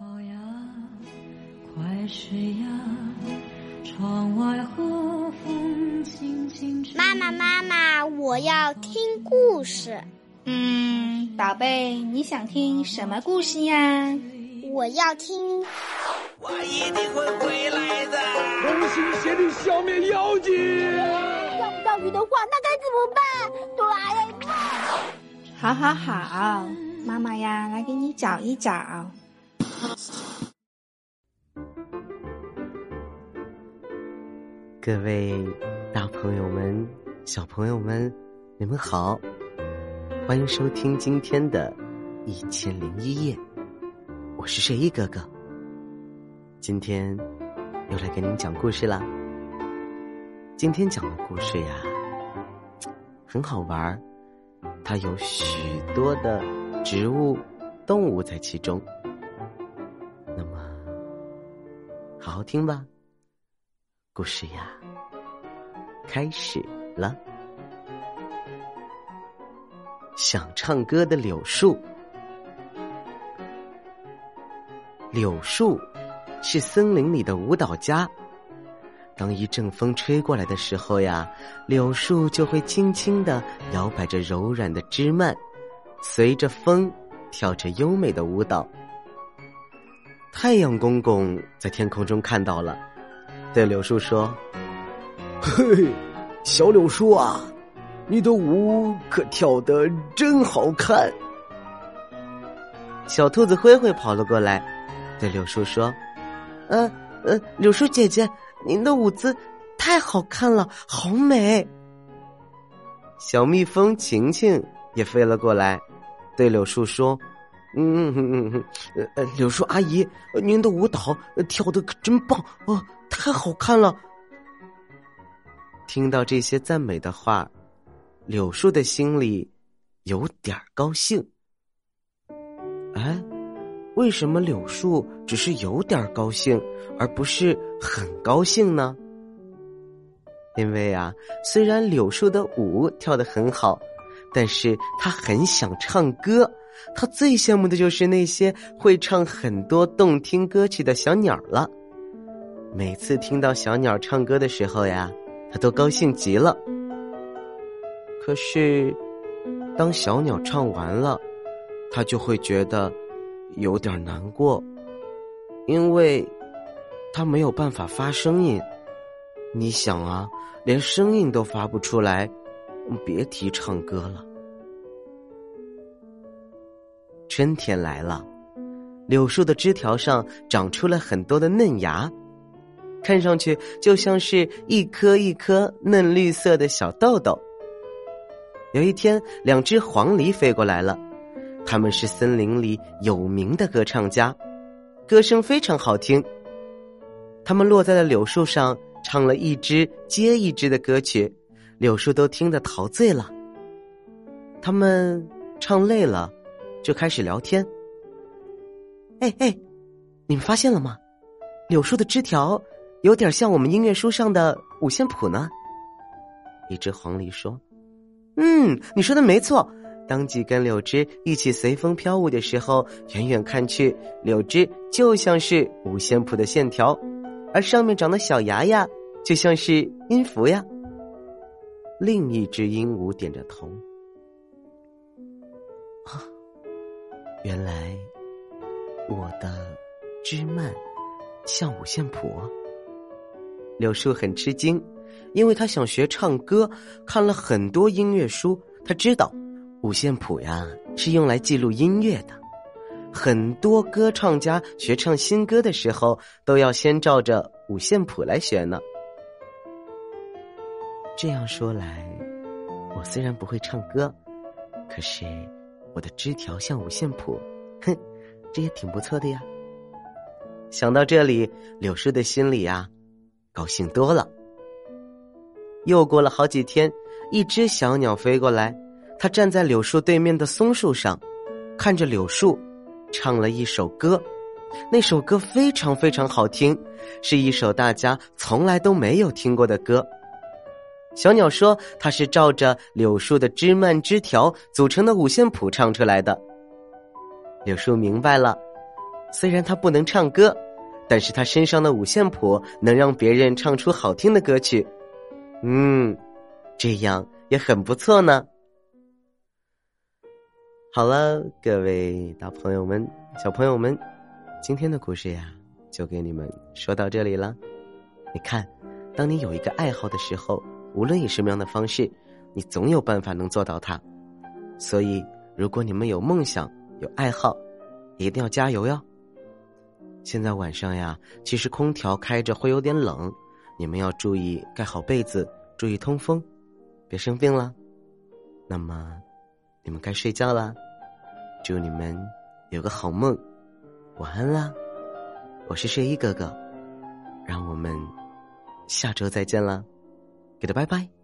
宝呀，快睡呀，窗外和风轻轻吹。妈妈，妈妈，我要听故事。嗯，宝贝，你想听什么故事呀？我要听。我一定会回来的。同心协力消灭妖精。钓不到鱼的话，那该怎么办？哆啦 A 梦。好好好，妈妈呀，来给你找一找。各位大朋友们、小朋友们，你们好，欢迎收听今天的《一千零一夜》，我是睡衣哥哥。今天又来给您讲故事啦。今天讲的故事呀，很好玩，它有许多的植物、动物在其中。好听吧。故事呀，开始了。想唱歌的柳树，柳树是森林里的舞蹈家。当一阵风吹过来的时候呀，柳树就会轻轻的摇摆着柔软的枝蔓，随着风跳着优美的舞蹈。太阳公公在天空中看到了。对柳树说：“嘿，小柳树啊，你的舞可跳得真好看。”小兔子灰灰跑了过来，对柳树说：“呃呃，柳树姐姐，您的舞姿太好看了，好美。”小蜜蜂晴晴也飞了过来，对柳树说：“嗯嗯嗯嗯，呃呃，柳树阿姨，您的舞蹈跳的可真棒哦。”太好看了！听到这些赞美的话，柳树的心里有点高兴。哎，为什么柳树只是有点高兴，而不是很高兴呢？因为啊，虽然柳树的舞跳得很好，但是他很想唱歌。他最羡慕的就是那些会唱很多动听歌曲的小鸟了。每次听到小鸟唱歌的时候呀，他都高兴极了。可是，当小鸟唱完了，他就会觉得有点难过，因为他没有办法发声音。你想啊，连声音都发不出来，别提唱歌了。春天来了，柳树的枝条上长出了很多的嫩芽。看上去就像是一颗一颗嫩绿色的小豆豆。有一天，两只黄鹂飞过来了，他们是森林里有名的歌唱家，歌声非常好听。他们落在了柳树上，唱了一支接一支的歌曲，柳树都听得陶醉了。他们唱累了，就开始聊天。哎哎，你们发现了吗？柳树的枝条。有点像我们音乐书上的五线谱呢。一只黄鹂说：“嗯，你说的没错。当几根柳枝一起随风飘舞的时候，远远看去，柳枝就像是五线谱的线条，而上面长的小芽芽，就像是音符呀。”另一只鹦鹉点着头：“原来我的枝蔓像五线谱。”柳树很吃惊，因为他想学唱歌，看了很多音乐书。他知道，五线谱呀是用来记录音乐的。很多歌唱家学唱新歌的时候，都要先照着五线谱来学呢。这样说来，我虽然不会唱歌，可是我的枝条像五线谱，哼，这也挺不错的呀。想到这里，柳树的心里呀。高兴多了。又过了好几天，一只小鸟飞过来，它站在柳树对面的松树上，看着柳树，唱了一首歌。那首歌非常非常好听，是一首大家从来都没有听过的歌。小鸟说：“它是照着柳树的枝蔓枝条组成的五线谱唱出来的。”柳树明白了，虽然它不能唱歌，但是它身上的五线谱能让别人唱出好听的歌曲。嗯，这样也很不错呢。好了，各位大朋友们、小朋友们，今天的故事呀，就给你们说到这里了。你看，当你有一个爱好的时候，无论以什么样的方式，你总有办法能做到它。所以，如果你们有梦想、有爱好，一定要加油哟。现在晚上呀，其实空调开着会有点冷，你们要注意盖好被子，注意通风，别生病了。那么，你们该睡觉啦。祝你们有个好梦，晚安啦！我是睡衣哥哥，让我们下周再见啦，给他拜拜。